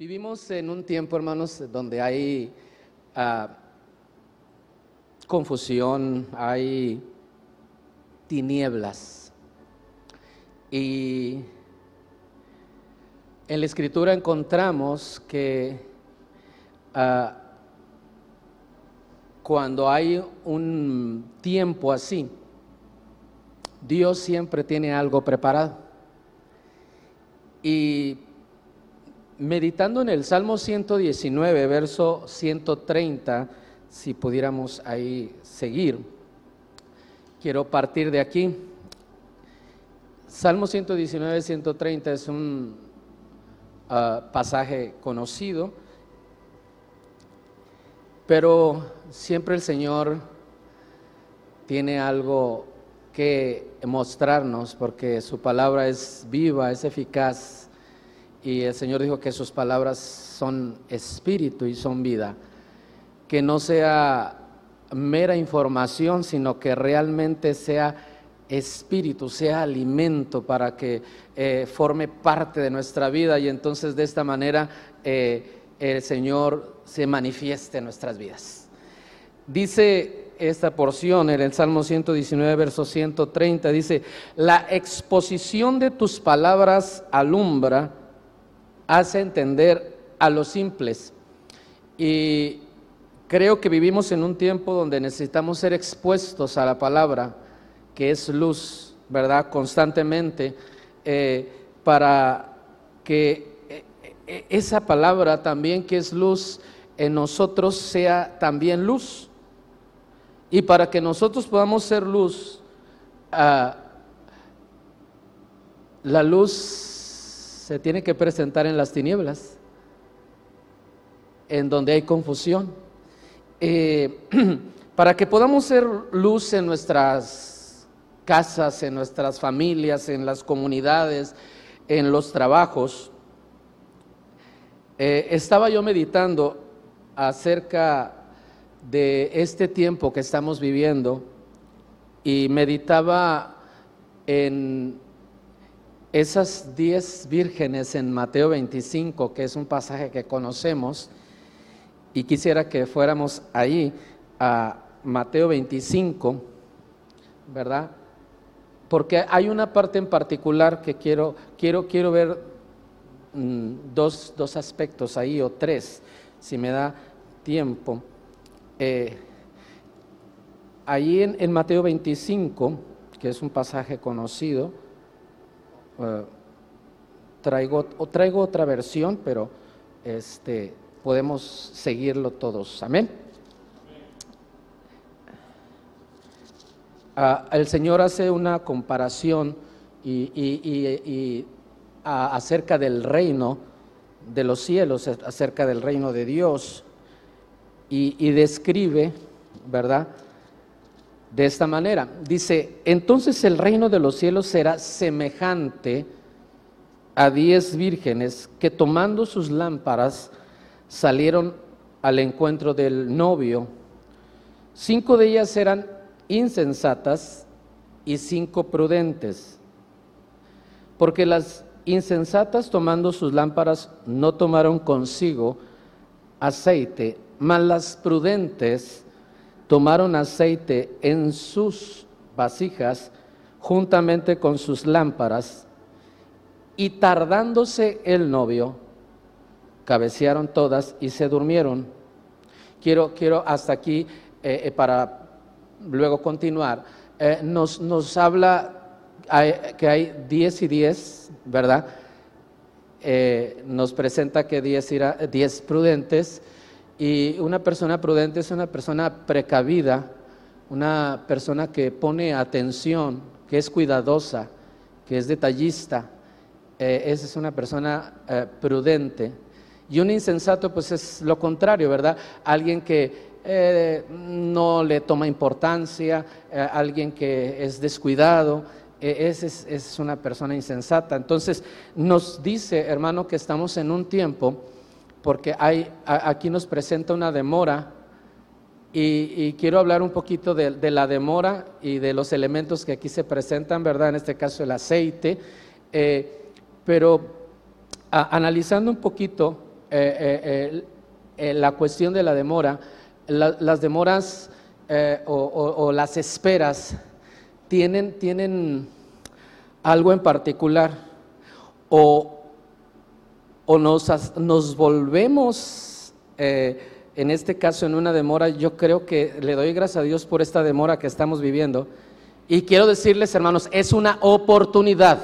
Vivimos en un tiempo, hermanos, donde hay ah, confusión, hay tinieblas. Y en la escritura encontramos que ah, cuando hay un tiempo así, Dios siempre tiene algo preparado. Y meditando en el Salmo 119, verso 130, si pudiéramos ahí seguir, quiero partir de aquí. Salmo 119, 130 es un ah, pasaje conocido, pero siempre el Señor tiene algo que mostrarnos porque su palabra es viva, es eficaz y el Señor dijo que sus palabras son espíritu y son vida. Que no sea mera información, sino que realmente sea espíritu, sea alimento para que eh, forme parte de nuestra vida y entonces de esta manera eh, el Señor se manifieste en nuestras vidas. Dice esta porción en el Salmo 119, verso 130, dice, la exposición de tus palabras alumbra hace entender a los simples. Y creo que vivimos en un tiempo donde necesitamos ser expuestos a la palabra, que es luz, ¿verdad? Constantemente, eh, para que eh, eh, esa palabra también que es luz en nosotros sea también luz. Y para que nosotros podamos ser luz, ah, la luz se tiene que presentar en las tinieblas, en donde hay confusión. Eh, para que podamos ser luz en nuestras casas, en nuestras familias, en las comunidades, en los trabajos, eh, estaba yo meditando acerca de este tiempo que estamos viviendo y meditaba en esas diez vírgenes en Mateo 25, que es un pasaje que conocemos, y quisiera que fuéramos ahí a Mateo 25, ¿verdad? Porque hay una parte en particular que quiero, quiero, quiero ver mm, dos, dos, aspectos ahí, o tres, si me da tiempo. Eh, ahí en, en Mateo 25, que es un pasaje conocido, eh, traigo, o traigo otra versión, pero este, podemos seguirlo todos. Amén. Ah, el Señor hace una comparación y, acerca del reino de los cielos, acerca del reino de Dios, y describe, ¿verdad? De esta manera. Dice, entonces el reino de los cielos será semejante a diez vírgenes que tomando sus lámparas salieron al encuentro del novio. Cinco de ellas eran insensatas y cinco prudentes. Porque las insensatas tomando sus lámparas no tomaron consigo aceite, mas las prudentes tomaron aceite en sus vasijas juntamente con sus lámparas y tardándose el novio, cabecearon todas y se durmieron. Quiero, quiero hasta aquí, eh, eh, para luego continuar, eh, nos, nos, habla que hay 10 y 10, ¿verdad? nos presenta que 10 prudentes y una persona prudente es una persona precavida, una persona que pone atención, que es cuidadosa, que es detallista. Eh, esa es una persona eh, prudente. Y un insensato, pues es lo contrario, ¿verdad? Alguien que eh, no le toma importancia, alguien que es descuidado, esa es, es una persona insensata. Entonces, nos dice, hermano, que estamos en un tiempo porque hay, aquí nos presenta una demora y, quiero hablar un poquito de, la demora y de los elementos que aquí se presentan, ¿verdad? En este caso el aceite, eh, pero analizando un poquito eh, la cuestión de la demora, las demoras o, las esperas tienen, tienen algo en particular o, nos, nos, volvemos, en este caso, en una demora, yo creo que le doy gracias a Dios por esta demora que estamos viviendo. Y quiero decirles, hermanos, es una oportunidad.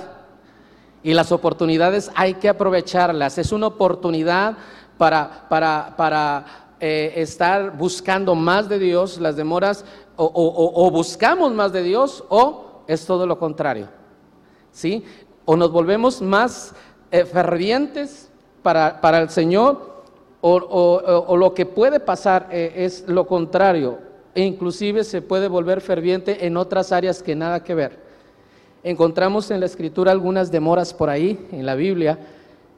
Y las oportunidades hay que aprovecharlas. Es una oportunidad para, para, para eh, estar buscando más de Dios. Las demoras o, buscamos más de Dios o es todo lo contrario. ¿Sí? O nos volvemos más eh, fervientes para, el Señor o, lo que puede pasar eh, es lo contrario, e inclusive se puede volver ferviente en otras áreas que nada que ver. Encontramos en la escritura algunas demoras por ahí, en la Biblia,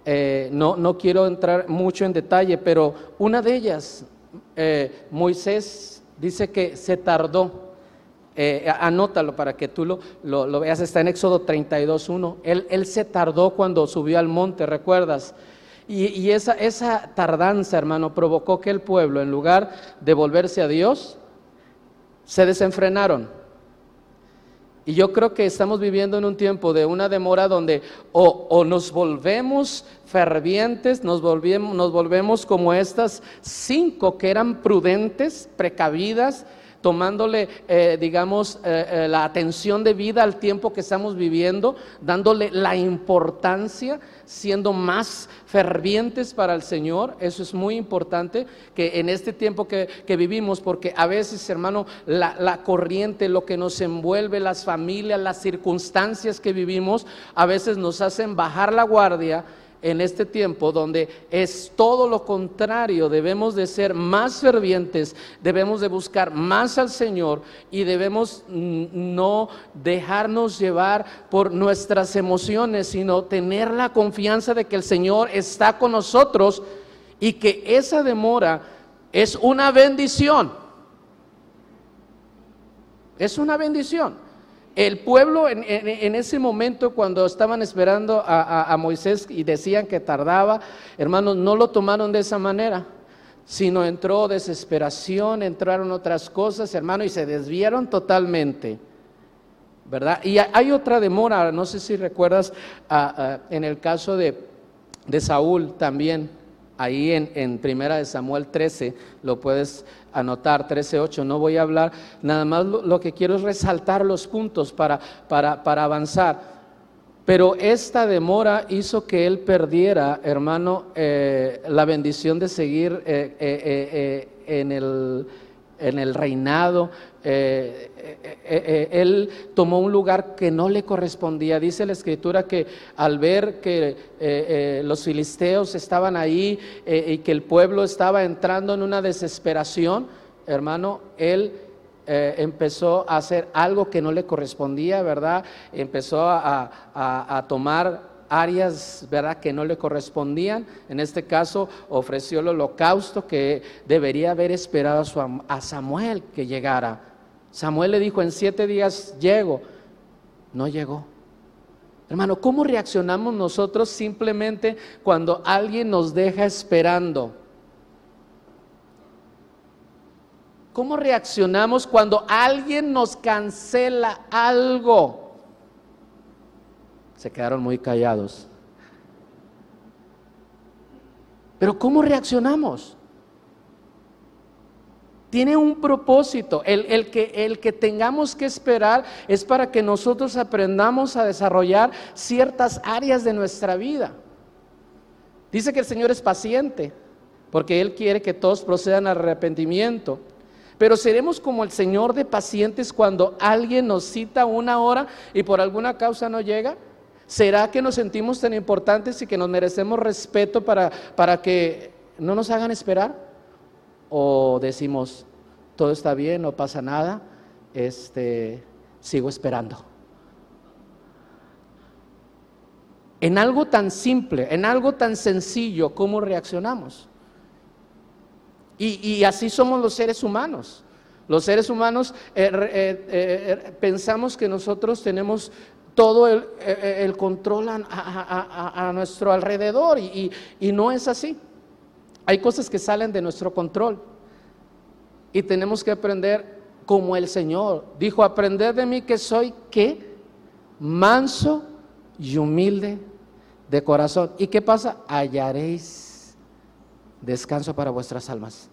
eh, no, no, quiero entrar mucho en detalle, pero una de ellas, eh, Moisés dice que se tardó, anótalo para que tú lo, lo, veas, está en Éxodo 32.1, él, él se tardó cuando subió al monte, ¿recuerdas? Y, esa, tardanza, hermano, provocó que el pueblo, en lugar de volverse a Dios, se desenfrenaron. Y yo creo que estamos viviendo en un tiempo de una demora donde o, nos volvemos fervientes, nos volvemos, nos volvemos como estas cinco que eran prudentes, precavidas, tomándole, eh, digamos, eh, eh, la atención de vida al tiempo que estamos viviendo, dándole la importancia, siendo más fervientes para el Señor. Eso es muy importante que en este tiempo que, vivimos, porque a veces, hermano, la, la corriente, lo que nos envuelve, las familias, las circunstancias que vivimos, a veces nos hacen bajar la guardia en este tiempo donde es todo lo contrario, debemos de ser más fervientes, debemos de buscar más al Señor y debemos no dejarnos llevar por nuestras emociones, sino tener la confianza de que el Señor está con nosotros y que esa demora es una bendición. Es una bendición. El pueblo en, ese momento cuando estaban esperando a, Moisés y decían que tardaba, hermanos, no lo tomaron de esa manera, sino entró desesperación, entraron otras cosas, hermano, y se desviaron totalmente. ¿Verdad? Y hay otra demora, no sé si recuerdas en el caso de, de Saúl también, ahí en, en, Primera de Samuel 13, lo puedes anotar 13.8. No voy a hablar, nada más lo, que quiero es resaltar los puntos para, para, avanzar. Pero esta demora hizo que él perdiera, hermano, eh, la bendición de seguir eh, eh, en, el, en, el, reinado. Él tomó un lugar que no le correspondía. Dice la escritura que al ver que los filisteos estaban ahí y que el pueblo estaba entrando en una desesperación, hermano, él eh, empezó a hacer algo que no le correspondía, ¿verdad? Empezó a, tomar áreas, ¿verdad?, que no le correspondían. En este caso, ofreció el holocausto que debería haber esperado a, Samuel que llegara. Samuel le dijo, en siete días llego. No llegó. Hermano, ¿cómo reaccionamos nosotros simplemente cuando alguien nos deja esperando? ¿Cómo reaccionamos cuando alguien nos cancela algo? Se quedaron muy callados. Pero ¿cómo reaccionamos? Tiene un propósito. El, que, el que tengamos que esperar es para que nosotros aprendamos a desarrollar ciertas áreas de nuestra vida. Dice que el Señor es paciente, porque Él quiere que todos procedan al arrepentimiento. Pero seremos como el Señor de pacientes cuando alguien nos cita una hora y por alguna causa no llega. ¿Será que nos sentimos tan importantes y que nos merecemos respeto para, para que no nos hagan esperar? ¿O decimos, todo está bien, no pasa nada, este, sigo esperando? En algo tan simple, en algo tan sencillo, ¿cómo reaccionamos? Y, así somos los seres humanos. Los seres humanos eh, eh, eh, pensamos que nosotros tenemos todo el, control a, nuestro alrededor y, no es así. Hay cosas que salen de nuestro control y tenemos que aprender como el Señor. Dijo, aprender de mí que soy qué? Manso y humilde de corazón. ¿Y qué pasa? Hallaréis descanso para vuestras almas.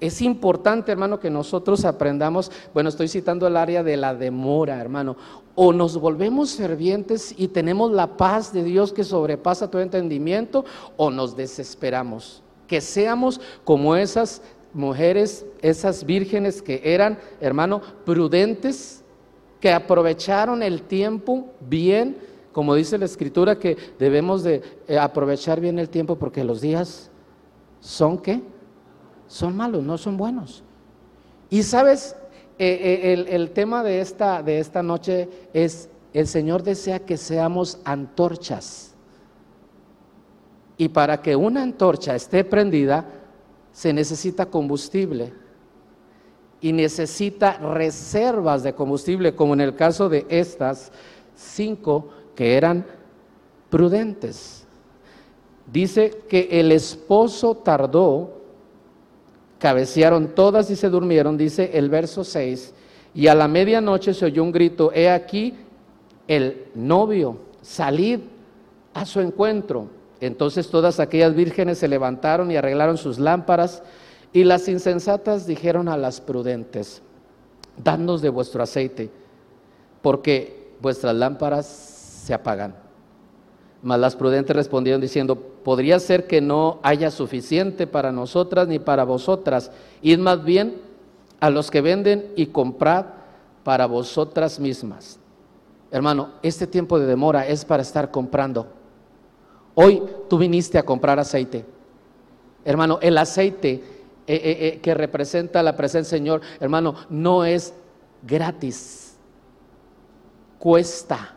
Es importante, hermano, que nosotros aprendamos, bueno, estoy citando el área de la demora, hermano, o nos volvemos fervientes y tenemos la paz de Dios que sobrepasa todo entendimiento, o nos desesperamos. Que seamos como esas mujeres, esas vírgenes que eran, hermano, prudentes, que aprovecharon el tiempo bien, como dice la escritura, que debemos de eh, aprovechar bien el tiempo porque los días son qué? Son malos, no son buenos. Y sabes, eh, eh, el, tema de esta, de esta noche es, el Señor desea que seamos antorchas. Y para que una antorcha esté prendida, se necesita combustible y necesita reservas de combustible, como en el caso de estas cinco que eran prudentes. Dice que el esposo tardó cabecearon todas y se durmieron, dice el verso 6, y a la medianoche se oyó un grito, he aquí el novio, salid a su encuentro. Entonces todas aquellas vírgenes se levantaron y arreglaron sus lámparas, y las insensatas dijeron a las prudentes, dadnos de vuestro aceite, porque vuestras lámparas se apagan. Mas las prudentes respondieron diciendo, podría ser que no haya suficiente para nosotras ni para vosotras. Id más bien a los que venden y comprad para vosotras mismas. Hermano, este tiempo de demora es para estar comprando. Hoy tú viniste a comprar aceite. Hermano, el aceite eh, eh, eh, que representa la presencia del Señor, hermano, no es gratis. Cuesta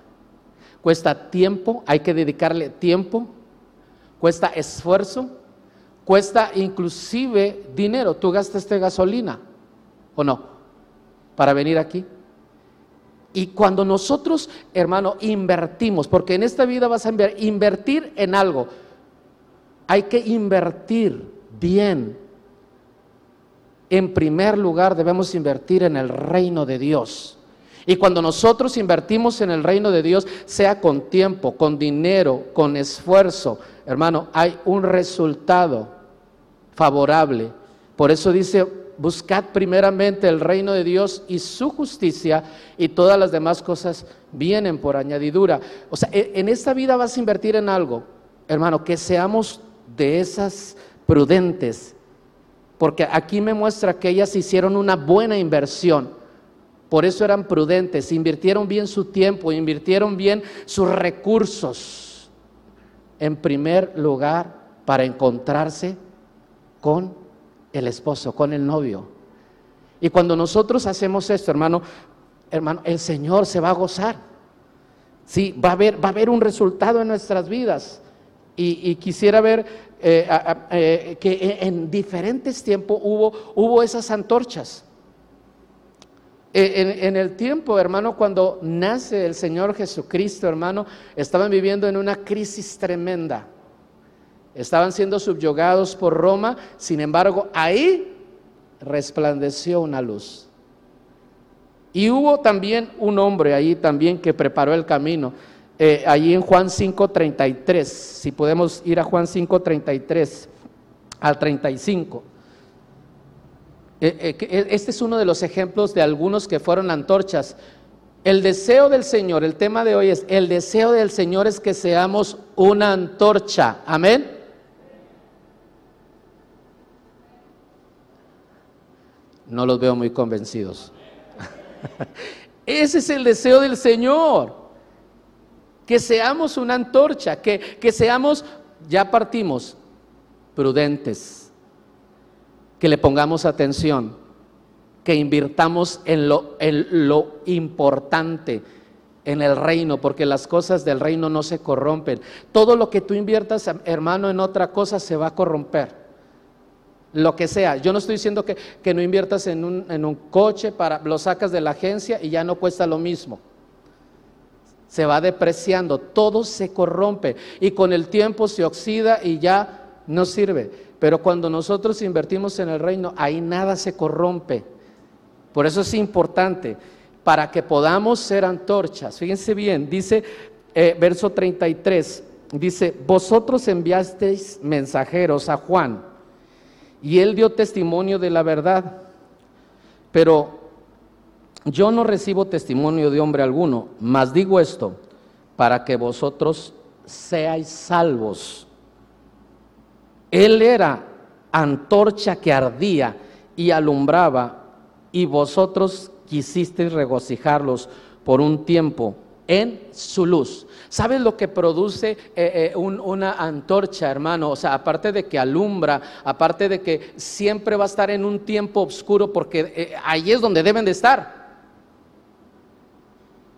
cuesta tiempo, hay que dedicarle tiempo, cuesta esfuerzo, cuesta inclusive dinero. Tú gastaste gasolina o no para venir aquí. Y cuando nosotros, hermano, invertimos, porque en esta vida vas a invertir en algo, hay que invertir bien. En primer lugar debemos invertir en el reino de Dios. Y cuando nosotros invertimos en el reino de Dios, sea con tiempo, con dinero, con esfuerzo, hermano, hay un resultado favorable. Por eso dice, buscad primeramente el reino de Dios y su justicia y todas las demás cosas vienen por añadidura. O sea, e, en esta vida vas a invertir en algo, hermano, que seamos de esas prudentes, porque aquí me muestra que ellas hicieron una buena inversión por eso eran prudentes, invirtieron bien su tiempo, invirtieron bien sus recursos. En primer lugar, para encontrarse con el esposo, con el novio. Y cuando nosotros hacemos esto, hermano, hermano, el Señor se va a gozar. Sí, va a haber, va a haber un resultado en nuestras vidas. Y, quisiera ver eh, eh, que en diferentes tiempos hubo, hubo esas antorchas. Eh, en, el tiempo, hermano, cuando nace el Señor Jesucristo, hermano, estaban viviendo en una crisis tremenda. Estaban siendo subyugados por Roma, sin embargo, ahí resplandeció una luz. Y hubo también un hombre ahí también que preparó el camino. Eh, allí en Juan 5.33, si podemos ir a Juan 5.33 al 35. Eh, eh, eh, este es uno de los ejemplos de algunos que fueron antorchas. El deseo del Señor, el tema de hoy es, el deseo del Señor es que seamos una antorcha. Amén. No los veo muy convencidos. Ese es el deseo del Señor. Que seamos una antorcha, que, que seamos, ya partimos, prudentes que le pongamos atención, que invirtamos en lo, en lo importante, en el reino, porque las cosas del reino no se corrompen. Todo lo que tú inviertas, hermano, en otra cosa se va a corromper. Lo que sea. Yo no estoy diciendo que, que no inviertas en un, en un coche, para, lo sacas de la agencia y ya no cuesta lo mismo. Se va depreciando, todo se corrompe y con el tiempo se oxida y ya no sirve. Pero cuando nosotros invertimos en el reino, ahí nada se corrompe. Por eso es importante, para que podamos ser antorchas. Fíjense bien, dice eh, verso 33, dice, vosotros enviasteis mensajeros a Juan y él dio testimonio de la verdad, pero yo no recibo testimonio de hombre alguno, mas digo esto, para que vosotros seáis salvos. Él era antorcha que ardía y alumbraba, y vosotros quisisteis regocijarlos por un tiempo en su luz. ¿Sabes lo que produce eh, eh, una antorcha, hermano? O sea, aparte de que alumbra, aparte de que siempre va a estar en un tiempo oscuro, porque eh, ahí es donde deben de estar.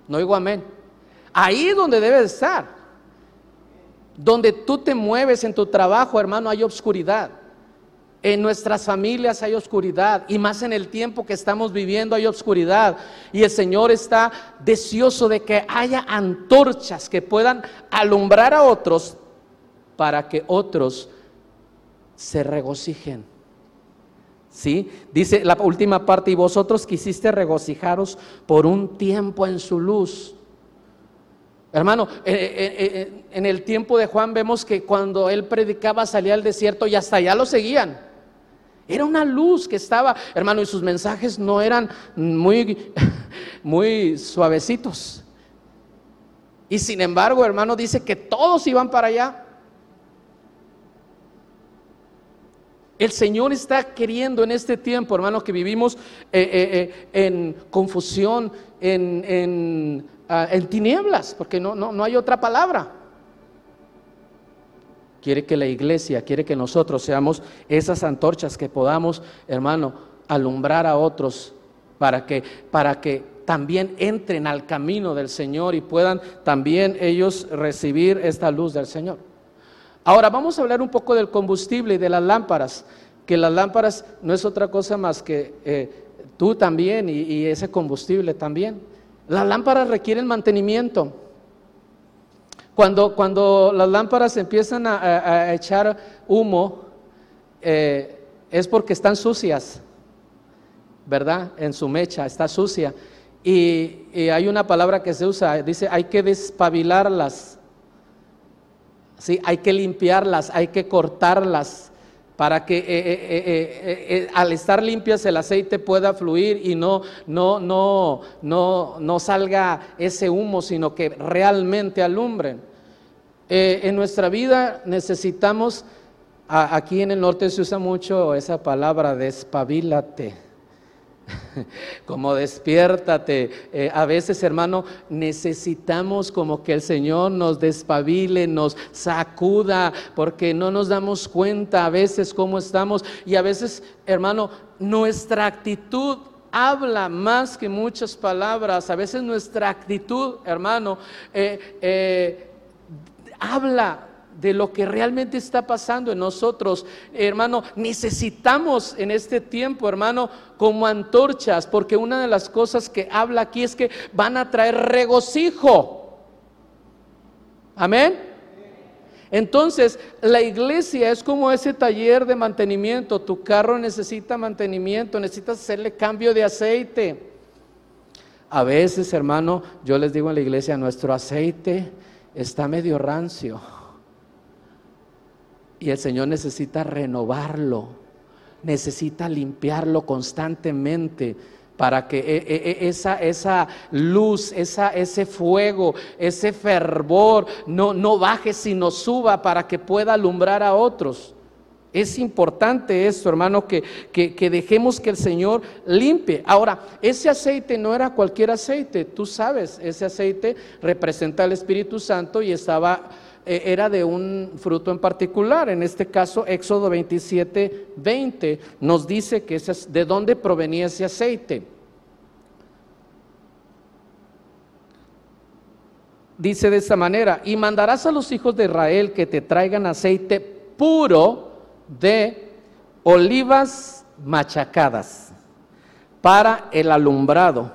No digo amén. Ahí es donde debe estar. Donde tú te mueves en tu trabajo, hermano, hay oscuridad. En nuestras familias hay oscuridad y más en el tiempo que estamos viviendo hay oscuridad. Y el Señor está deseoso de que haya antorchas que puedan alumbrar a otros para que otros se regocijen. ¿Sí? Dice la última parte, y vosotros quisiste regocijaros por un tiempo en su luz. Hermano, eh, eh, eh, en el tiempo de Juan vemos que cuando él predicaba salía al desierto y hasta allá lo seguían. Era una luz que estaba, hermano, y sus mensajes no eran muy, muy suavecitos. Y sin embargo, hermano, dice que todos iban para allá. El Señor está queriendo en este tiempo, hermano, que vivimos en confusión, en Ah, en tinieblas, porque no, no, no hay otra palabra. Quiere que la iglesia, quiere que nosotros seamos esas antorchas que podamos, hermano, alumbrar a otros para que, para que también entren al camino del Señor y puedan también ellos recibir esta luz del Señor. Ahora vamos a hablar un poco del combustible y de las lámparas, que las lámparas no es otra cosa más que eh, tú también y ese combustible también. Las lámparas requieren mantenimiento. Cuando, cuando las lámparas empiezan a, echar humo, eh, es porque están sucias, ¿verdad? En su mecha, está sucia. Y, hay una palabra que se usa, dice, hay que despabilarlas, ¿sí? hay que limpiarlas, hay que cortarlas para que eh, eh, eh, al estar limpias el aceite pueda fluir y no, no, no, no, no salga ese humo, sino que realmente alumbren. en nuestra vida necesitamos, aquí en el norte se usa mucho esa palabra, despabilate. como despiértate. Eh, a veces, hermano, necesitamos como que el Señor nos despabile, nos sacuda, porque no nos damos cuenta a veces cómo estamos. Y a veces, hermano, nuestra actitud habla más que muchas palabras. A veces nuestra actitud, hermano, eh, eh, habla de lo que realmente está pasando en nosotros. Hermano, necesitamos en este tiempo, hermano, como antorchas, porque una de las cosas que habla aquí es que van a traer regocijo. Amén. Entonces, la iglesia es como ese taller de mantenimiento. Tu carro necesita mantenimiento, necesitas hacerle cambio de aceite. A veces, hermano, yo les digo en la iglesia, nuestro aceite está medio rancio. Y el Señor necesita renovarlo, necesita limpiarlo constantemente para que e, e, e, esa, esa luz, esa, ese fuego, ese fervor no, no baje sino suba para que pueda alumbrar a otros. Es importante esto, hermano, que, que, que, dejemos que el Señor limpie. Ahora, ese aceite no era cualquier aceite, tú sabes, ese aceite representa al Espíritu Santo y estaba era de un fruto en particular. En este caso, Éxodo 27, 20 nos dice que ese, de dónde provenía ese aceite. Dice de esta manera, y mandarás a los hijos de Israel que te traigan aceite puro de olivas machacadas para el alumbrado,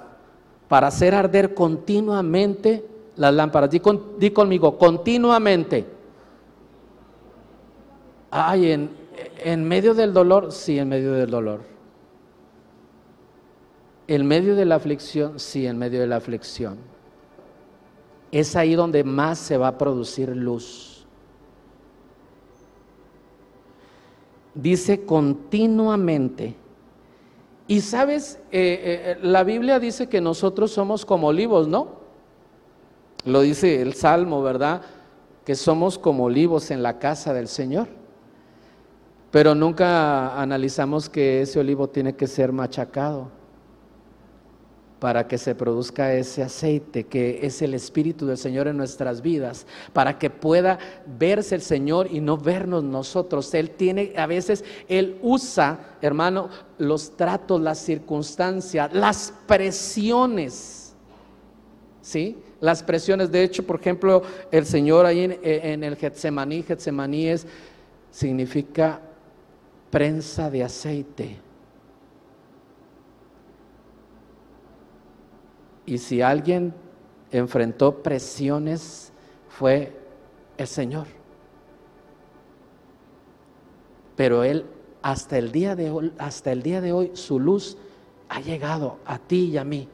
para hacer arder continuamente las lámparas. Di, conmigo, continuamente. Ay, en, en medio del dolor, sí, en medio del dolor. En medio de la aflicción, sí, en medio de la aflicción. Es ahí donde más se va a producir luz. Dice continuamente. Y sabes, eh, eh, la Biblia dice que nosotros somos como olivos, ¿no? Lo dice el Salmo, ¿verdad? Que somos como olivos en la casa del Señor. Pero nunca analizamos que ese olivo tiene que ser machacado para que se produzca ese aceite que es el Espíritu del Señor en nuestras vidas, para que pueda verse el Señor y no vernos nosotros. Él tiene, a veces, Él usa, hermano, los tratos, las circunstancias, las presiones, ¿sí? Las presiones, de hecho, por ejemplo, el Señor ahí en, el Getsemaní, Getsemaní es, significa prensa de aceite. Y si alguien enfrentó presiones, fue el Señor. Pero Él, hasta el día de hoy, hasta el día de hoy, su luz ha llegado a ti y a mí.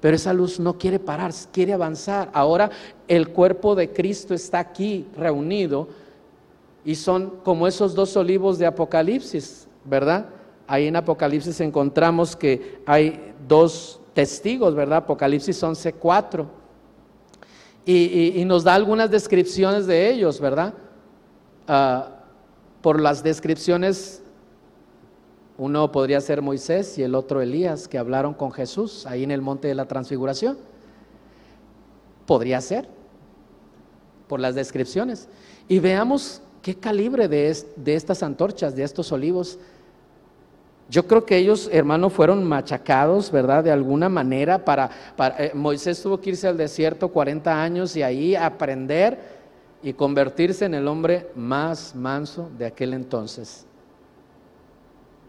Pero esa luz no quiere parar, quiere avanzar. Ahora el cuerpo de Cristo está aquí reunido y son como esos dos olivos de Apocalipsis, ¿verdad? Ahí en Apocalipsis encontramos que hay dos testigos, ¿verdad? Apocalipsis 11.4. Y, y, nos da algunas descripciones de ellos, ¿verdad? Ah, por las descripciones, uno podría ser Moisés y el otro Elías, que hablaron con Jesús ahí en el monte de la transfiguración. Podría ser, por las descripciones. Y veamos qué calibre de, de estas antorchas, de estos olivos. Yo creo que ellos, hermano, fueron machacados, ¿verdad? De alguna manera para, eh, Moisés tuvo que irse al desierto 40 años y ahí aprender y convertirse en el hombre más manso de aquel entonces.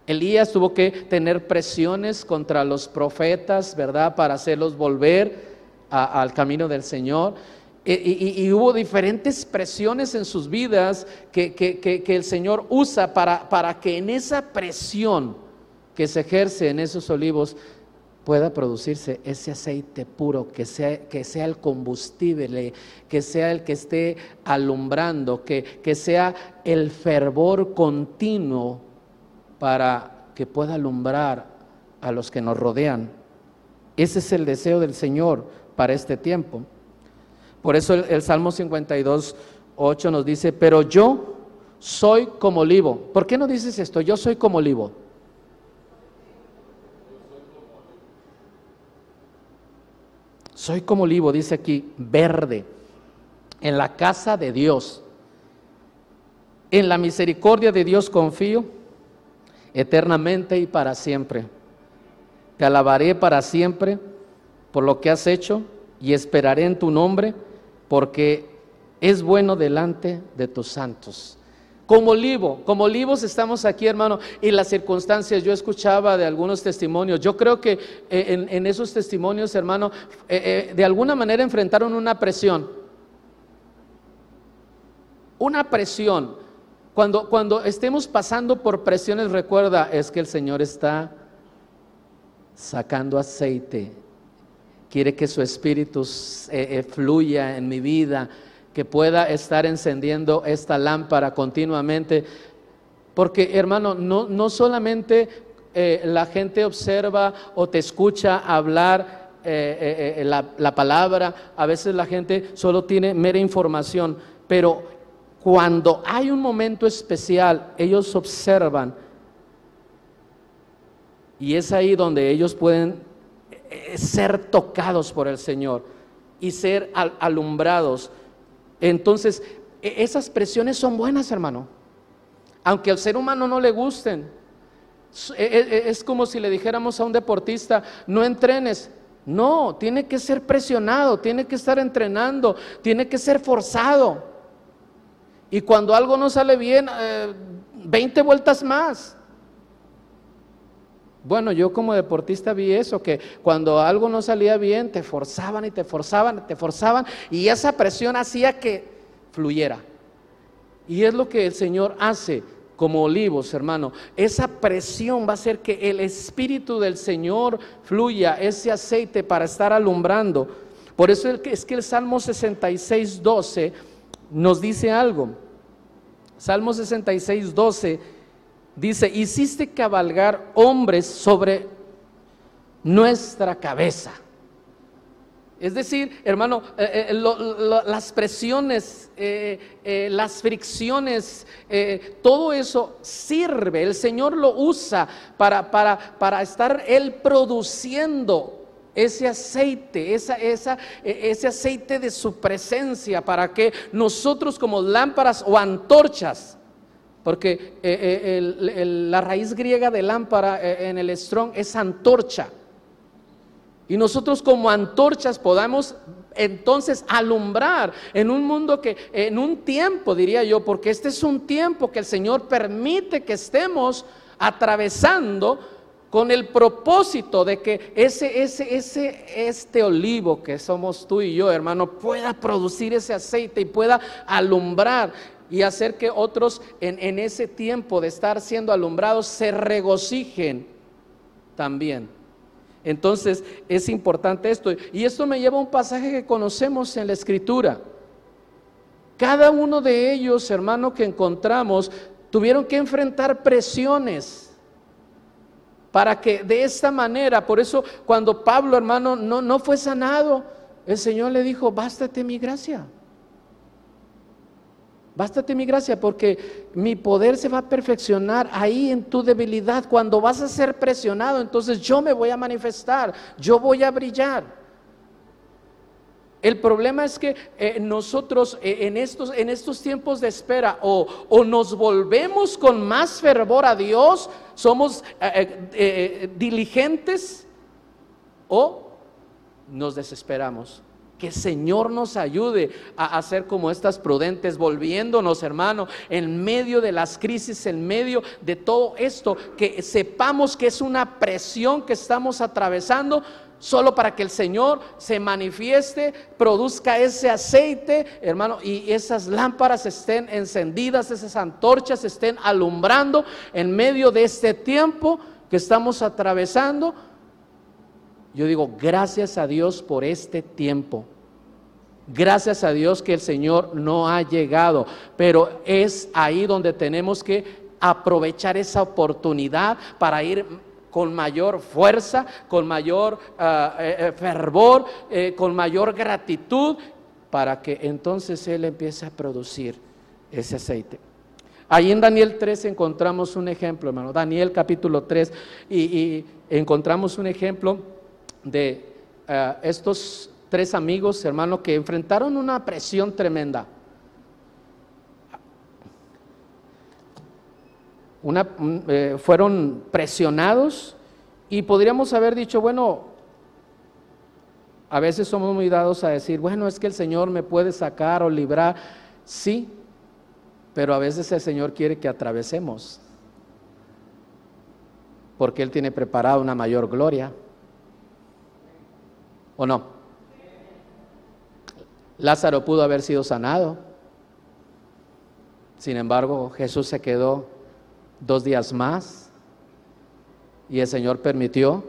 Elías tuvo que tener presiones contra los profetas, ¿verdad? Para hacerlos volver al camino del Señor. Y, hubo diferentes presiones en sus vidas que, el Señor usa para, para, que en esa presión que se ejerce en esos olivos pueda producirse ese aceite puro, que sea, que sea el combustible, que sea el que esté alumbrando, que, que sea el fervor continuo para que pueda alumbrar a los que nos rodean. Ese es el deseo del Señor para este tiempo. Por eso el, Salmo 52, 8 nos dice, pero yo soy como olivo. ¿Por qué no dices esto? Yo soy como olivo. Soy como olivo, dice aquí, verde, en la casa de Dios. En la misericordia de Dios confío eternamente y para siempre. Te alabaré para siempre por lo que has hecho y esperaré en tu nombre porque es bueno delante de tus santos. Como olivo, como olivos estamos aquí, hermano, y las circunstancias, yo escuchaba de algunos testimonios, yo creo que eh, en, esos testimonios, hermano, eh, eh, de alguna manera enfrentaron una presión, una presión. Cuando, cuando estemos pasando por presiones, recuerda, es que el Señor está sacando aceite quiere que su espíritu eh, eh, fluya en mi vida, que pueda estar encendiendo esta lámpara continuamente. Porque hermano, no, no solamente eh, la gente observa o te escucha hablar la, la palabra, a veces la gente solo tiene mera información, pero cuando hay un momento especial, ellos observan y es ahí donde ellos pueden eh, ser tocados por el Señor y ser alumbrados. Entonces, e, esas presiones son buenas, hermano. Aunque al ser humano no le gusten. E, e, es como si le dijéramos a un deportista, no entrenes. No, tiene que ser presionado, tiene que estar entrenando, tiene que ser forzado. Y cuando algo no sale bien, 20 eh, vueltas más. Bueno, yo como deportista vi eso, que cuando algo no salía bien, te forzaban y te forzaban, te forzaban, y esa presión hacía que fluyera. Y es lo que el Señor hace como olivos, hermano. Esa presión va a hacer que el Espíritu del Señor fluya, ese aceite para estar alumbrando. Por eso es que el Salmo 66, 12 nos dice algo. Salmo 66, 12 dice, hiciste cabalgar hombres sobre nuestra cabeza. Es decir, hermano, eh, eh, las presiones, eh, las fricciones, todo eso sirve. El Señor lo usa para, para, para estar Él produciendo ese aceite, esa, esa, ese aceite de su presencia, para que nosotros como lámparas o antorchas, porque la raíz griega de lámpara en el strong es antorcha. Y nosotros como antorchas podamos entonces alumbrar en un mundo que, en un tiempo diría yo, porque este es un tiempo que el Señor permite que estemos atravesando con el propósito de que ese, ese, ese, este olivo que somos tú y yo, hermano, pueda producir ese aceite y pueda alumbrar y hacer que otros en, en ese tiempo de estar siendo alumbrados se regocijen también. Entonces es importante esto. Y esto me lleva a un pasaje que conocemos en la escritura. Cada uno de ellos, hermano, que encontramos, tuvieron que enfrentar presiones para que de esta manera, por eso cuando Pablo, hermano, no, no fue sanado, el Señor le dijo, bástate mi gracia. Bástate mi gracia porque mi poder se va a perfeccionar ahí en tu debilidad. Cuando vas a ser presionado, entonces yo me voy a manifestar, yo voy a brillar. El problema es que eh, nosotros eh, en, estos, en estos tiempos de espera o, o, nos volvemos con más fervor a Dios, somos eh, diligentes o nos desesperamos. Que el Señor nos ayude a hacer como estas prudentes, volviéndonos, hermano, en medio de las crisis, en medio de todo esto, que sepamos que es una presión que estamos atravesando, solo para que el Señor se manifieste, produzca ese aceite, hermano, y esas lámparas estén encendidas, esas antorchas estén alumbrando en medio de este tiempo que estamos atravesando yo digo, gracias a Dios por este tiempo. Gracias a Dios que el Señor no ha llegado, pero es ahí donde tenemos que aprovechar esa oportunidad para ir con mayor fuerza, con mayor ah, eh, eh, fervor, eh, con mayor gratitud, para que entonces Él empiece a producir ese aceite. Ahí en Daniel 3 encontramos un ejemplo, hermano. Daniel capítulo 3, y encontramos un ejemplo de eh, estos tres amigos, hermano, que enfrentaron una presión tremenda. Eh, fueron presionados y podríamos haber dicho, bueno, a veces somos muy dados a decir, bueno, es que el Señor me puede sacar o librar. Sí, pero a veces el Señor quiere que atravesemos, porque Él tiene preparada una mayor gloria. ¿O no? Lázaro pudo haber sido sanado. Sin embargo, Jesús se quedó dos días más y el Señor permitió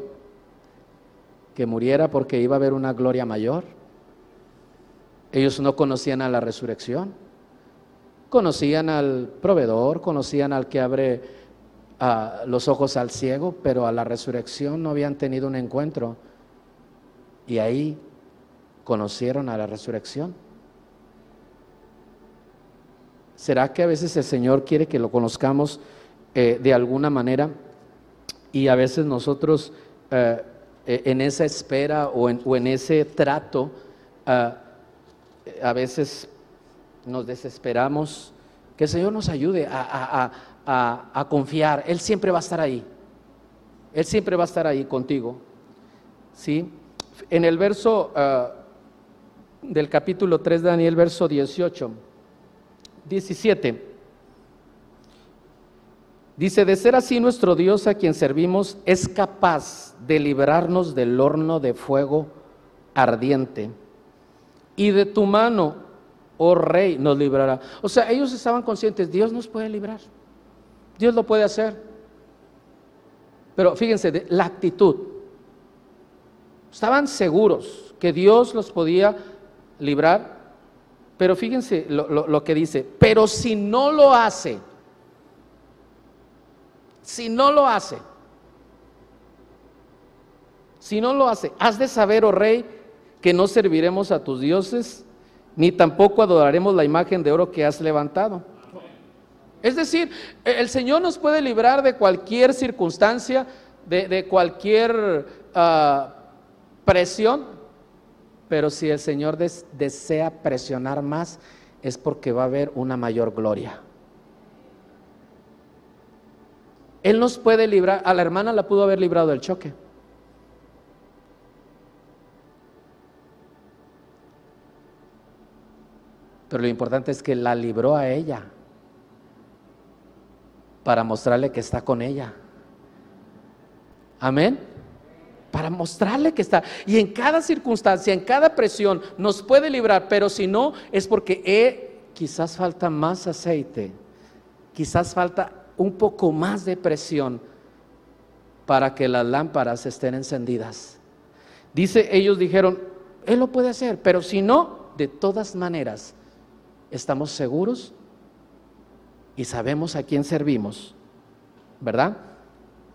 que muriera porque iba a haber una gloria mayor. Ellos no conocían a la resurrección, conocían al proveedor, conocían al que abre ah, los ojos al ciego, pero a la resurrección no habían tenido un encuentro y ahí conocieron a la resurrección. ¿Será que a veces el Señor quiere que lo conozcamos eh, de alguna manera y a veces nosotros eh, eh, en esa espera o en, ese trato a veces nos desesperamos? Que el Señor nos ayude a, a confiar. Él siempre va a estar ahí. Él siempre va a estar ahí contigo. ¿Sí? En el verso ah, del capítulo 3 de Daniel, verso 18, 17, dice, de ser así nuestro Dios a quien servimos es capaz de librarnos del horno de fuego ardiente y de tu mano, oh rey, nos librará. O sea, ellos estaban conscientes, Dios nos puede librar. Dios lo puede hacer. Pero fíjense, la actitud. Estaban seguros que Dios los podía librar, pero fíjense lo, que dice, pero si no lo hace, si no lo hace, si no lo hace, has de saber, oh rey, que no serviremos a tus dioses, ni tampoco adoraremos la imagen de oro que has levantado. Es decir, el Señor nos puede librar de cualquier circunstancia, de, cualquier ah, presión, pero si el Señor desea presionar más, es porque va a haber una mayor gloria. Él nos puede librar, a la hermana la pudo haber librado del choque. Pero lo importante es que la libró a ella para mostrarle que está con ella. Amén. Para mostrarle que está. Y en cada circunstancia, en cada presión, nos puede librar, pero si no, es porque eh, quizás falta más aceite, quizás falta un poco más de presión para que las lámparas estén encendidas. Dice, ellos dijeron, Él lo puede hacer, pero si no, de todas maneras, estamos seguros y sabemos a quién servimos, ¿verdad?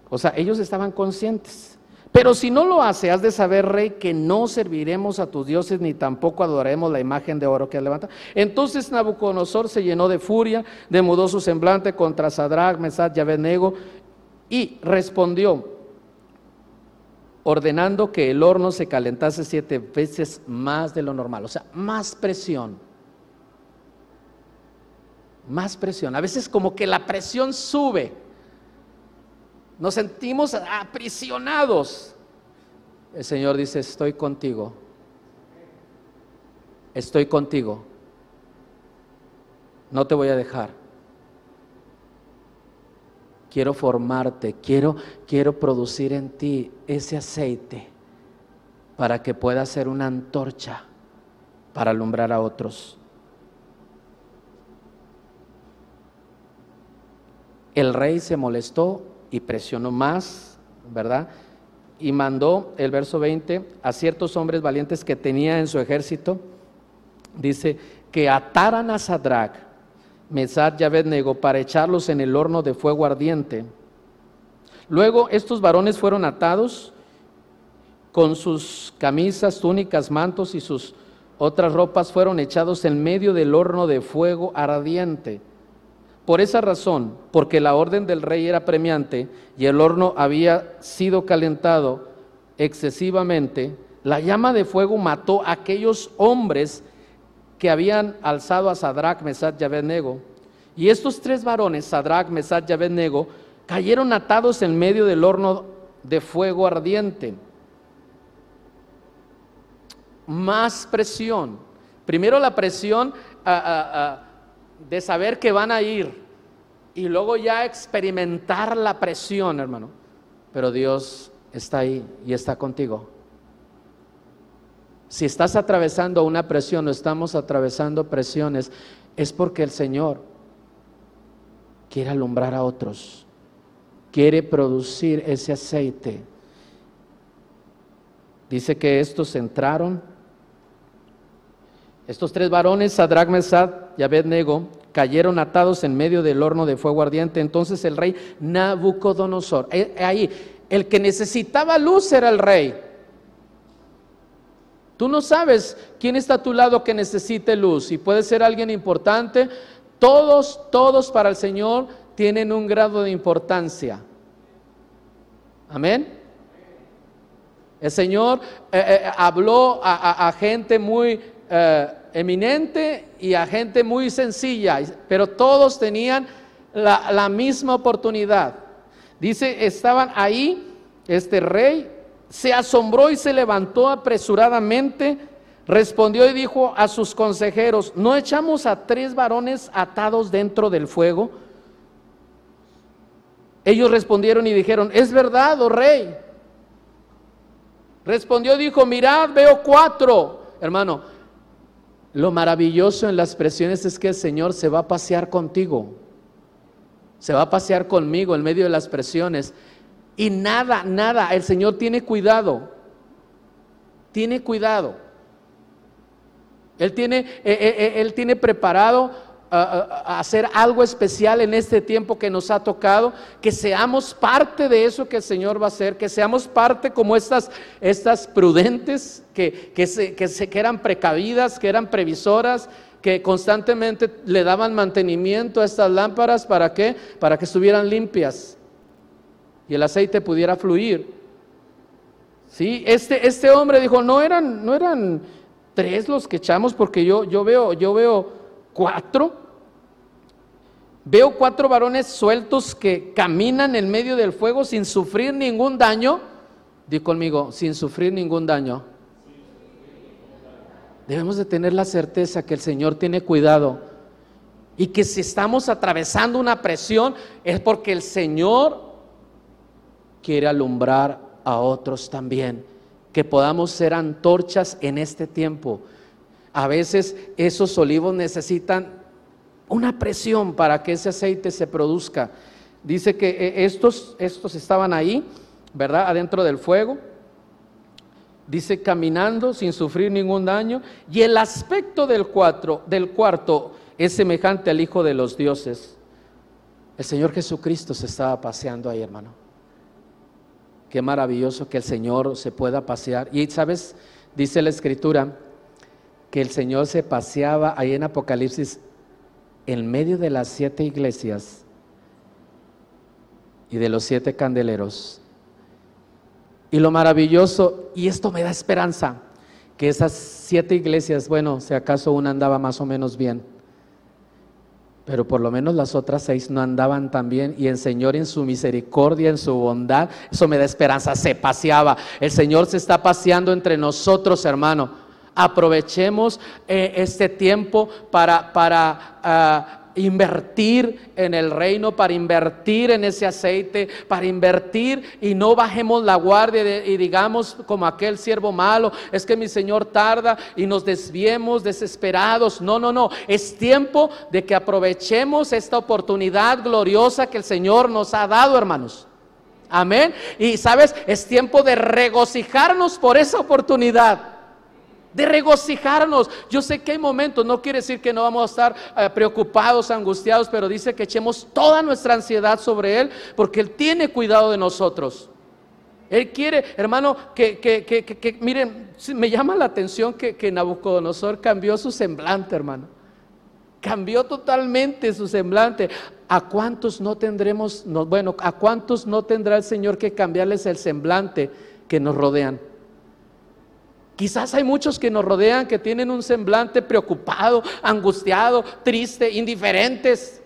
O sea, ellos estaban conscientes. Pero si no lo hace, has de saber, rey, que no serviremos a tus dioses ni tampoco adoraremos la imagen de oro que has levantado. Entonces Nabucodonosor se llenó de furia, demudó su semblante contra Sadrach, Mesach y Abednego y respondió, ordenando que el horno se calentase siete veces más de lo normal, o sea, más presión más presión. A veces como que la presión sube. Nos sentimos aprisionados. El Señor dice, estoy contigo. Estoy contigo. No te voy a dejar. Quiero formarte, quiero quiero producir en ti ese aceite para que pueda ser una antorcha para alumbrar a otros. El rey se molestó y presionó más, ¿verdad? Y mandó, el verso 20, a ciertos hombres valientes que tenía en su ejército, dice, que ataran a Sadrach, Mesad y Abednego para echarlos en el horno de fuego ardiente. Luego estos varones fueron atados con sus camisas, túnicas, mantos y sus otras ropas fueron echados en medio del horno de fuego ardiente. Por esa razón, porque la orden del rey era premiante y el horno había sido calentado excesivamente, la llama de fuego mató a aquellos hombres que habían alzado a Sadrach, Mesach y Abednego. Y estos tres varones, Sadrach, Mesach y Abednego, cayeron atados en medio del horno de fuego ardiente. Más presión. Primero la presión a, de saber que van a ir y luego ya experimentar la presión, hermano. Pero Dios está ahí y está contigo. Si estás atravesando una presión o estamos atravesando presiones, es porque el Señor quiere alumbrar a otros, quiere producir ese aceite. Dice que estos entraron estos tres varones, Sadrach, Mesad y Abednego, cayeron atados en medio del horno de fuego ardiente. Entonces el rey Nabucodonosor, eh, ahí, el que necesitaba luz era el rey. Tú no sabes quién está a tu lado que necesite luz y puede ser alguien importante. Todos, todos para el Señor tienen un grado de importancia. Amén. El Señor eh, eh, habló a gente muy eh, eminente y a gente muy sencilla, pero todos tenían la, la misma oportunidad. Dice, estaban ahí, este rey se asombró y se levantó apresuradamente, respondió y dijo a sus consejeros, ¿no echamos a tres varones atados dentro del fuego? Ellos respondieron y dijeron, es verdad, oh rey. Respondió y dijo, mirad, veo cuatro. Hermano, Lo maravilloso en las presiones es que el Señor se va a pasear contigo, se va a pasear conmigo en medio de las presiones. Y nada, nada, el Señor tiene cuidado, tiene cuidado. Él tiene, eh, eh, eh, él tiene preparado hacer algo especial en este tiempo que nos ha tocado, que seamos parte de eso que el Señor va a hacer, que seamos parte como estas, estas prudentes, que, que, se, que, se, que eran precavidas, que eran previsoras, que constantemente le daban mantenimiento a estas lámparas, ¿para qué? Para que estuvieran limpias y el aceite pudiera fluir. ¿Sí? Este, este hombre dijo, no eran, no eran tres los que echamos, porque yo, yo veo, yo veo cuatro. Veo cuatro varones sueltos que caminan en medio del fuego sin sufrir ningún daño. Di conmigo, sin sufrir ningún daño. Debemos de tener la certeza que el Señor tiene cuidado y que si estamos atravesando una presión es porque el Señor quiere alumbrar a otros también, que podamos ser antorchas en este tiempo. A veces esos olivos necesitan una presión para que ese aceite se produzca. Dice que eh, estos, estos estaban ahí, ¿verdad? Adentro del fuego. Dice caminando sin sufrir ningún daño. Y el aspecto del, cuatro, del cuarto es semejante al Hijo de los dioses. El Señor Jesucristo se estaba paseando ahí, hermano. Qué maravilloso que el Señor se pueda pasear. Y sabes, dice la Escritura, que el Señor se paseaba ahí en Apocalipsis en medio de las siete iglesias y de los siete candeleros. Y lo maravilloso, y esto me da esperanza, que esas siete iglesias, bueno, si acaso una andaba más o menos bien, pero por lo menos las otras seis no andaban tan bien y el Señor en su misericordia, en su bondad, eso me da esperanza, se paseaba. El Señor se está paseando entre nosotros, hermano aprovechemos eh, este tiempo para, para ah, invertir en el reino, para invertir en ese aceite, para invertir y no bajemos la guardia y digamos como aquel siervo malo, es que mi Señor tarda y nos desviemos desesperados. No, no, no, es tiempo de que aprovechemos esta oportunidad gloriosa que el Señor nos ha dado, hermanos. Amén. Y sabes, es tiempo de regocijarnos por esa oportunidad de regocijarnos. Yo sé que hay momentos, no quiere decir que no vamos a estar eh, preocupados, angustiados, pero dice que echemos toda nuestra ansiedad sobre Él, porque Él tiene cuidado de nosotros. Él quiere, hermano, que, que, que, que miren, me llama la atención que, Nabucodonosor cambió su semblante, hermano. Cambió totalmente su semblante. ¿A cuántos no tendremos, no, bueno, a cuántos no tendrá el Señor que cambiarles el semblante que nos rodean? Quizás hay muchos que nos rodean que tienen un semblante preocupado, angustiado, triste, indiferentes.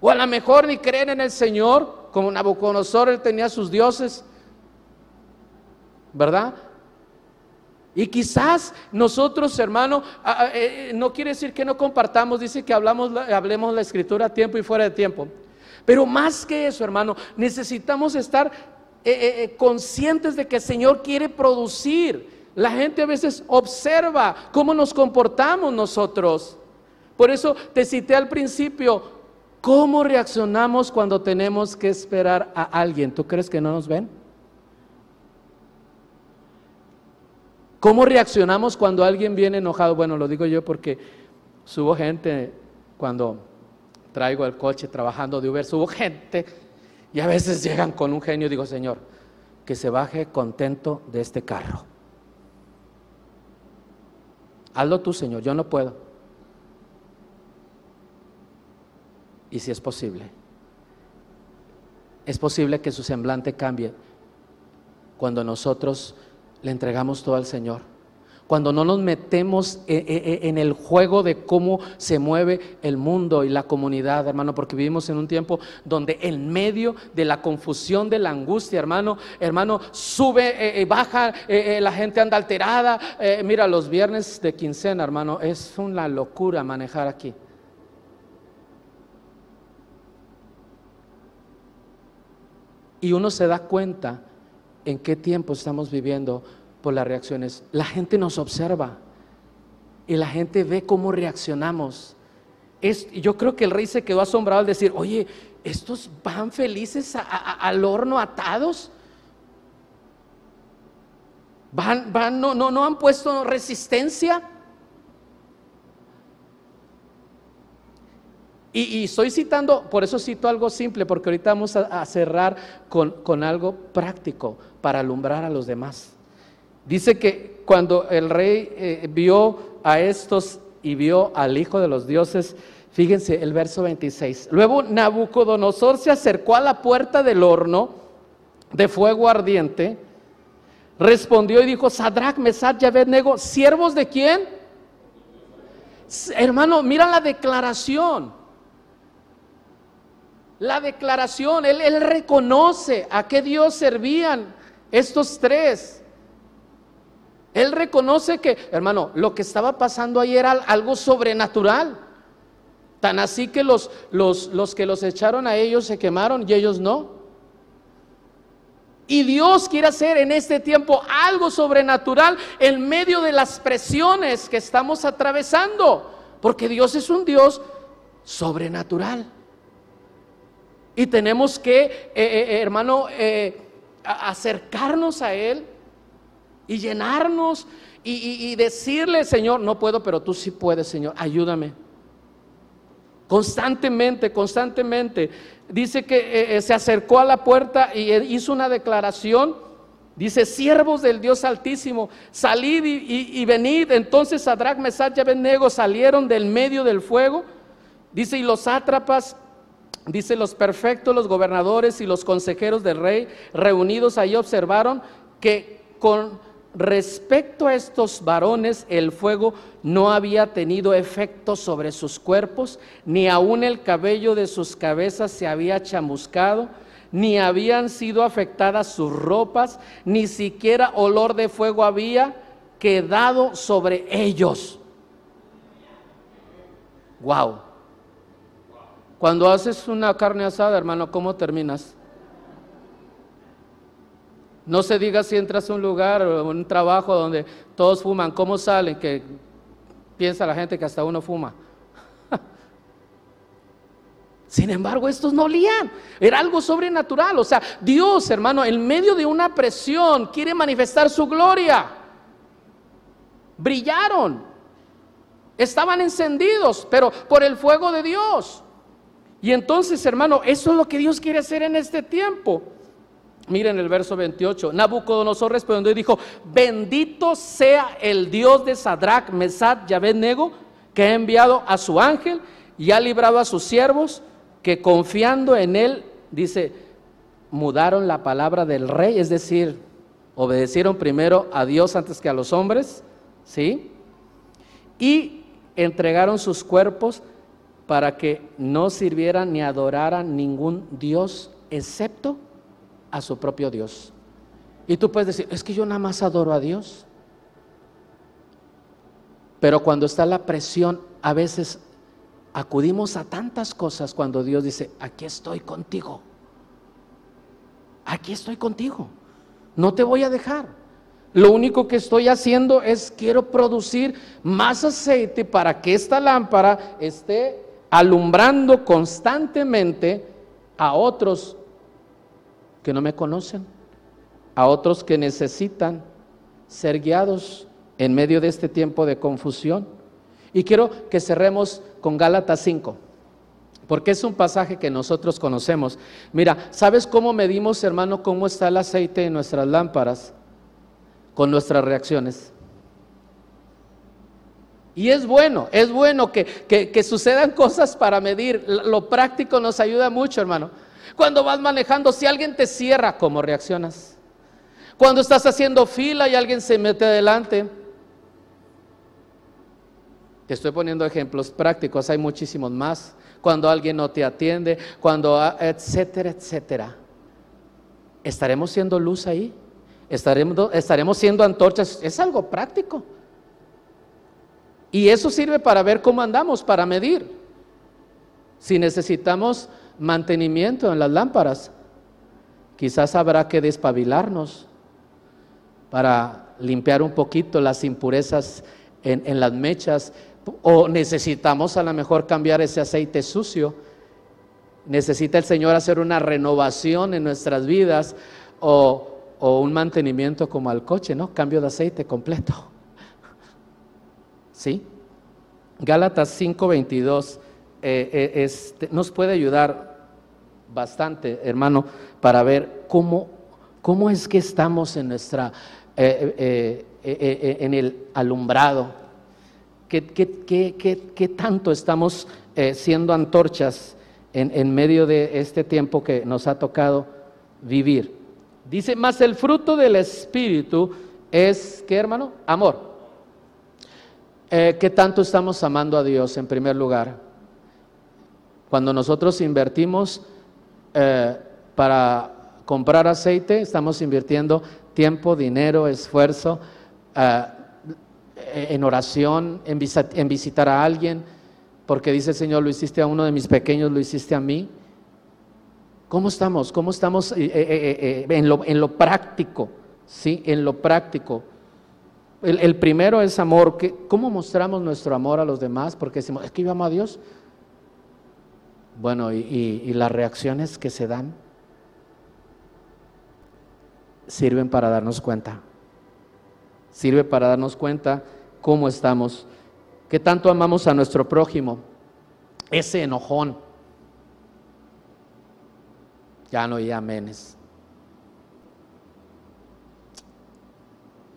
O a lo mejor ni creen en el Señor, como Nabucodonosor, él tenía sus dioses. ¿Verdad? Y quizás nosotros, hermano, eh, no quiere decir que no compartamos, dice que hablamos, hablemos la escritura a tiempo y fuera de tiempo. Pero más que eso, hermano, necesitamos estar eh, eh, eh, conscientes de que el Señor quiere producir. La gente a veces observa cómo nos comportamos nosotros. Por eso te cité al principio, ¿cómo reaccionamos cuando tenemos que esperar a alguien? ¿Tú crees que no nos ven? ¿Cómo reaccionamos cuando alguien viene enojado? Bueno, lo digo yo porque subo gente cuando traigo el coche trabajando de Uber, subo gente y a veces llegan con un genio, digo, Señor, que se baje contento de este carro. Hazlo tú, Señor, yo no puedo. Y si es posible, es posible que su semblante cambie cuando nosotros le entregamos todo al Señor cuando no nos metemos eh, eh, eh, en el juego de cómo se mueve el mundo y la comunidad, hermano, porque vivimos en un tiempo donde en medio de la confusión, de la angustia, hermano, hermano, sube, baja, la gente anda alterada. mira, los viernes de quincena, hermano, es una locura manejar aquí. Y uno se da cuenta en qué tiempo estamos viviendo las reacciones. La gente nos observa. y la gente ve cómo reaccionamos. Yo creo que el rey se quedó asombrado al decir, oye, ¿estos van felices al horno atados? ¿Van, van, no, no, no han puesto resistencia? Y, estoy citando, por eso cito algo simple, porque ahorita vamos a, cerrar con, algo práctico para alumbrar a los demás. Dice que cuando el rey eh, vio a estos y vio al Hijo de los Dioses, fíjense el verso 26. Luego Nabucodonosor se acercó a la puerta del horno de fuego ardiente, respondió y dijo, Sadrach, Mesach y Abednego, ¿siervos de quién? Hermano, mira la declaración. La declaración, él, reconoce a qué Dios servían estos tres. Él reconoce que, hermano, lo que estaba pasando ahí era algo sobrenatural. Tan así que los, los, los, que los echaron a ellos se quemaron y ellos no. Y Dios quiere hacer en este tiempo algo sobrenatural en medio de las presiones que estamos atravesando. Porque Dios es un Dios sobrenatural. Y tenemos que, eh, eh, eh, hermano, acercarnos a Él y llenarnos y, decirle, Señor, no puedo, pero tú sí puedes, Señor, ayúdame. Constantemente, constantemente. Dice que se acercó a la puerta y hizo una declaración. Dice, siervos del Dios Altísimo, salid y, venid. Entonces Sadrach, Mesach y Abednego salieron del medio del fuego. Dice, y los sátrapas Dice, los perfectos, los gobernadores y los consejeros del rey reunidos ahí observaron que con respecto a estos varones el fuego no había tenido efecto sobre sus cuerpos, ni aun el cabello de sus cabezas se había chamuscado, ni habían sido afectadas sus ropas, ni siquiera olor de fuego había quedado sobre ellos. Wow. Cuando haces una carne asada, hermano, ¿cómo terminas? No se diga si entras a un lugar o un trabajo donde todos fuman, ¿cómo salen? Que piensa la gente que hasta uno fuma. Sin embargo, estos no olían. Era algo sobrenatural. O sea, Dios, hermano, en medio de una presión quiere manifestar su gloria. Brillaron. Estaban encendidos, pero por el fuego de Dios. Y entonces, hermano, eso es lo que Dios quiere hacer en este tiempo. Miren el verso 28. Nabucodonosor respondió y dijo: Bendito sea el Dios de Sadrach, Mesad y Abednego, que ha enviado a su ángel y ha librado a sus siervos, que confiando en él, dice, mudaron la palabra del rey, es decir, obedecieron primero a Dios antes que a los hombres, ¿sí? Y entregaron sus cuerpos para que no sirvieran ni adoraran ningún Dios excepto a su propio Dios. Y tú puedes decir, es que yo nada más adoro a Dios. Pero cuando está la presión, a veces acudimos a tantas cosas cuando Dios dice, aquí estoy contigo. Aquí estoy contigo. No te voy a dejar. Lo único que estoy haciendo es quiero producir más aceite para que esta lámpara esté alumbrando constantemente a otros que no me conocen, a otros que necesitan ser guiados en medio de este tiempo de confusión. Y quiero que cerremos con Gálatas 5, porque es un pasaje que nosotros conocemos. Mira, ¿sabes cómo medimos, hermano, cómo está el aceite en nuestras lámparas? Con nuestras reacciones. Y es bueno, es bueno que, sucedan cosas para medir. Lo práctico nos ayuda mucho, hermano. Cuando vas manejando, si alguien te cierra, ¿cómo reaccionas? Cuando estás haciendo fila y alguien se mete adelante. Te estoy poniendo ejemplos prácticos, hay muchísimos más. Cuando alguien no te atiende, cuando, ah, etcétera, etcétera. ¿Estaremos siendo luz ahí? ¿Estaremos, estaremos siendo antorchas? Es algo práctico. Y eso sirve para ver cómo andamos, para medir. Si necesitamos mantenimiento en las lámparas, quizás habrá que despabilarnos para limpiar un poquito las impurezas en, las mechas o necesitamos a lo mejor cambiar ese aceite sucio. Necesita el Señor hacer una renovación en nuestras vidas o, un mantenimiento como al coche, ¿no? Cambio de aceite completo. ¿Sí? Gálatas 5:22 eh, nos puede ayudar bastante, hermano, para ver cómo, cómo es que estamos en nuestra eh, en el alumbrado. ¿Qué, qué, tanto estamos siendo antorchas en, en medio de este tiempo que nos ha tocado vivir? Dice, más el fruto del Espíritu es, ¿qué hermano? Amor. Eh, ¿Qué tanto estamos amando a Dios en primer lugar? Cuando nosotros invertimos eh, para comprar aceite, estamos invirtiendo tiempo, dinero, esfuerzo, eh, en oración, en, en visitar a alguien, porque dice el Señor, lo hiciste a uno de mis pequeños, lo hiciste a mí. ¿Cómo estamos? ¿Cómo estamos lo, en lo práctico? ¿Sí? En lo práctico. El, primero es amor. ¿Cómo mostramos nuestro amor a los demás? Porque decimos, es que yo amo a Dios. Bueno, y, las reacciones que se dan sirven para darnos cuenta. Sirve para darnos cuenta cómo estamos, qué tanto amamos a nuestro prójimo. Ese enojón. Ya no hay amenes.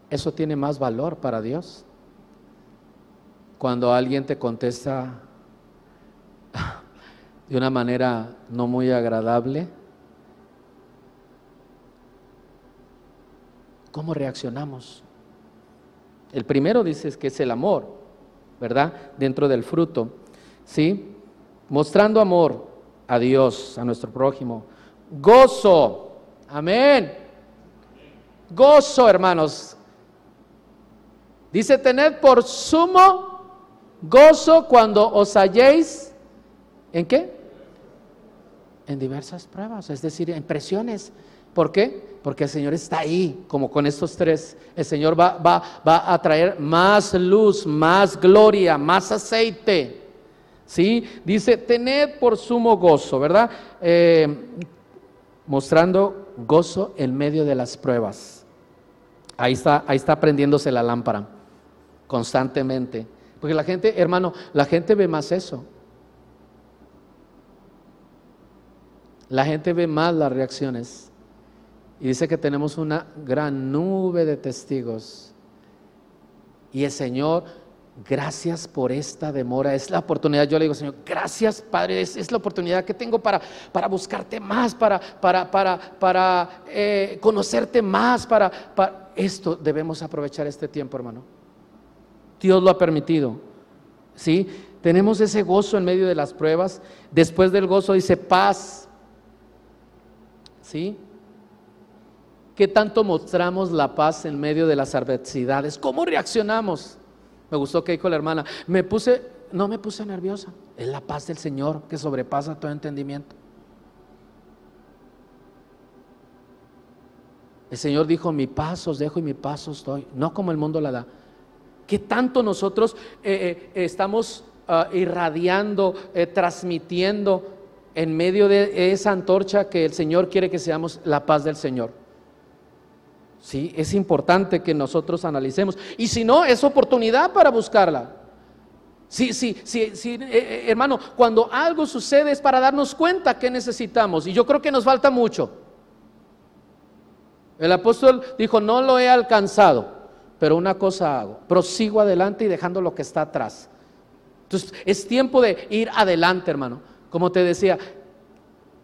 eso tiene más valor para Dios. Cuando alguien te contesta de una manera no muy agradable, ¿cómo reaccionamos? El primero dices que es el amor, ¿verdad? Dentro del fruto, ¿sí? Mostrando amor a Dios, a nuestro prójimo. Gozo, amén. Gozo, hermanos. Dice, tened por sumo gozo cuando os halléis, ¿en qué? En diversas pruebas, es decir, en presiones. ¿Por qué? Porque el Señor está ahí, como con estos tres. El Señor va, va, va a traer más luz, más gloria, más aceite. ¿Sí? Dice, tened por sumo gozo, ¿verdad? Eh, mostrando gozo en medio de las pruebas. Ahí está, ahí está prendiéndose la lámpara constantemente. Porque la gente, hermano, la gente ve más eso. La gente ve más las reacciones. Y dice que tenemos una gran nube de testigos. Y el Señor, gracias por esta demora. Es la oportunidad. Yo le digo, Señor, gracias, Padre. Es, la oportunidad que tengo para, para buscarte más, para, para, para, para eh, conocerte más. Para, para esto debemos aprovechar este tiempo, hermano. Dios lo ha permitido. ¿Sí? Tenemos ese gozo en medio de las pruebas. Después del gozo dice paz. ¿Sí? ¿Qué tanto mostramos la paz en medio de las adversidades? ¿Cómo reaccionamos? Me gustó que dijo la hermana. Me puse, no me puse nerviosa. Es la paz del Señor que sobrepasa todo entendimiento. El Señor dijo, mi paz os dejo y mi paz os doy. No como el mundo la da. ¿Qué tanto nosotros eh, eh, estamos ah, irradiando, eh, transmitiendo en medio de esa antorcha que el Señor quiere que seamos la paz del Señor? Sí, es importante que nosotros analicemos. Y si no, es oportunidad para buscarla. Sí, sí, sí, sí hermano, cuando algo sucede es para darnos cuenta que necesitamos. Y yo creo que nos falta mucho. El apóstol dijo, no lo he alcanzado pero una cosa hago, prosigo adelante y dejando lo que está atrás. Entonces, es tiempo de ir adelante, hermano. Como te decía,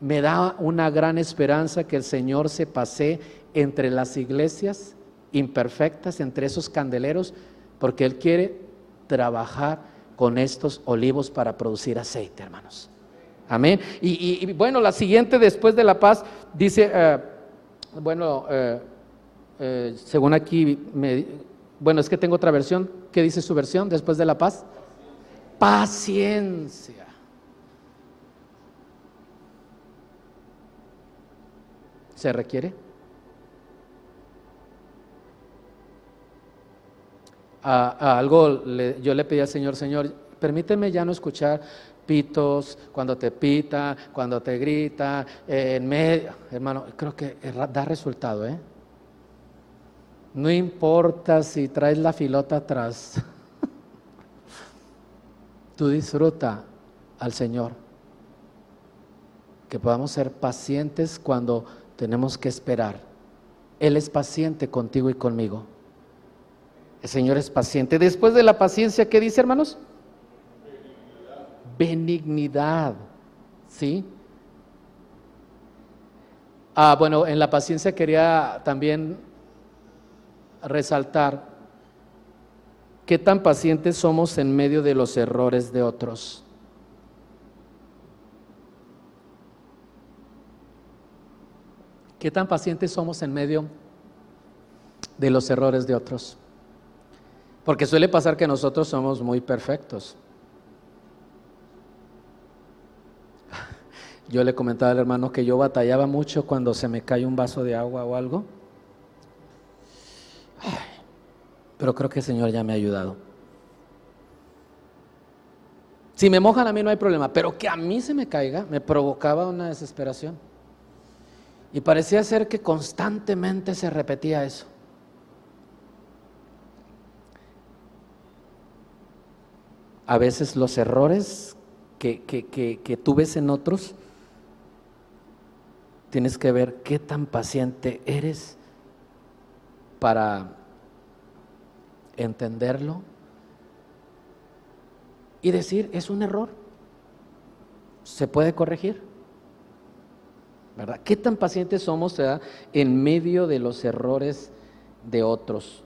me da una gran esperanza que el Señor se pase entre las iglesias imperfectas, entre esos candeleros, porque Él quiere trabajar con estos olivos para producir aceite, hermanos. Amén. Y, bueno, la siguiente después de la paz dice, eh, bueno, eh, eh, según aquí, me, bueno, es que tengo otra versión. ¿Qué dice su versión después de la paz? Paciencia. ¿Se requiere? algo, yo le pedí al Señor, Señor, permíteme ya no escuchar pitos, cuando te pita, cuando te grita, eh, en medio. Hermano, creo que da resultado, ¿eh? No importa si traes la filota atrás. Tú disfruta al Señor. Que podamos ser pacientes cuando tenemos que esperar. Él es paciente contigo y conmigo. El Señor es paciente. Después de la paciencia, ¿qué dice, hermanos? benignidad. ¿Sí? Ah, bueno, en la paciencia quería también resaltar qué tan pacientes somos en medio de los errores de otros. ¿Qué tan pacientes somos en medio de los errores de otros? Porque suele pasar que nosotros somos muy perfectos. Yo le comentaba al hermano que yo batallaba mucho cuando se me cae un vaso de agua o algo. pero creo que el Señor ya me ha ayudado. Si me mojan a mí no hay problema, pero que a mí se me caiga me provocaba una desesperación. Y parecía ser que constantemente se repetía eso. A veces los errores que, que, que, tú ves en otros tienes que ver qué tan paciente eres para entenderlo y decir, es un error, se puede corregir. ¿Verdad? ¿Qué tan pacientes somos en medio de los errores de otros?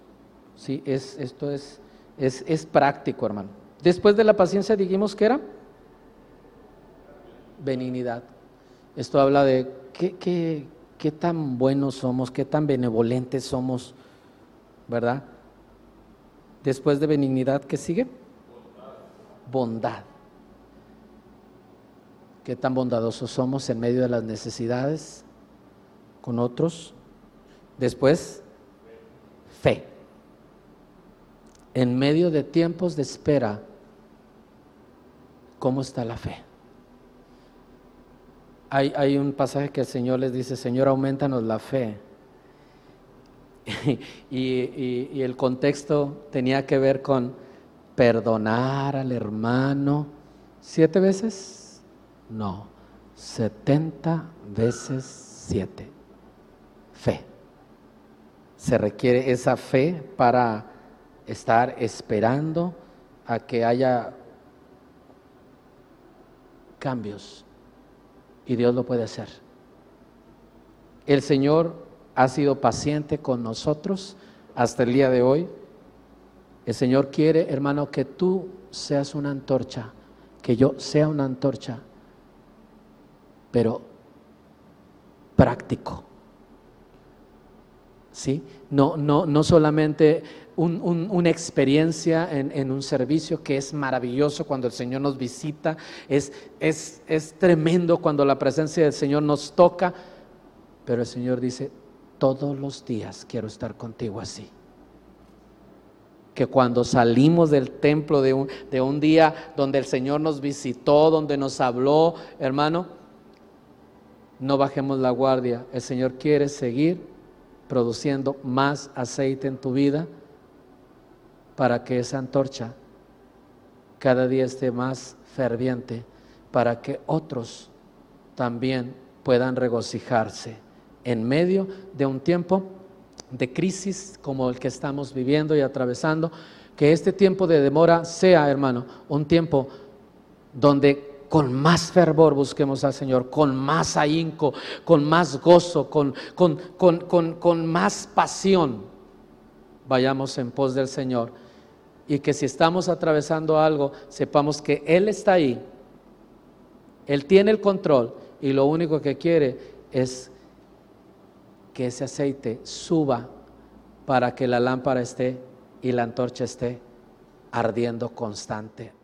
¿Sí? Es, esto es, es, es práctico, hermano. Después de la paciencia dijimos que era benignidad. Esto habla de qué, qué, tan buenos somos, qué tan benevolentes somos, ¿verdad? Después de benignidad, ¿qué sigue? Bondad. Qué tan bondadosos somos en medio de las necesidades con otros. Después, fe. En medio de tiempos de espera, ¿cómo está la fe? Hay, un pasaje que el Señor les dice, Señor, aumentanos la fe. y, el contexto tenía que ver con perdonar al hermano. ¿Siete veces? No, setenta veces siete. Fe. Se requiere esa fe para estar esperando a que haya cambios y Dios lo puede hacer. El Señor ha sido paciente con nosotros hasta el día de hoy. El Señor quiere, hermano, que tú seas una antorcha, que yo sea una antorcha, pero práctico. ¿Sí? No, no, no solamente una experiencia en, un servicio que es maravilloso cuando el Señor nos visita, es, es, es tremendo cuando la presencia del Señor nos toca, pero el Señor dice, todos los días quiero estar contigo así. Que cuando salimos del templo de un, de un día donde el Señor nos visitó, donde nos habló, hermano, no bajemos la guardia. El Señor quiere seguir produciendo más aceite en tu vida para que esa antorcha cada día esté más ferviente, para que otros también puedan regocijarse en medio de un tiempo de crisis como el que estamos viviendo y atravesando, que este tiempo de demora sea, hermano, un tiempo donde con más fervor busquemos al Señor, con más ahínco, con más gozo, con, con, con, con más pasión, vayamos en pos del Señor. Y que si estamos atravesando algo, sepamos que Él está ahí, Él tiene el control y lo único que quiere es que ese aceite suba para que la lámpara esté y la antorcha esté ardiendo constante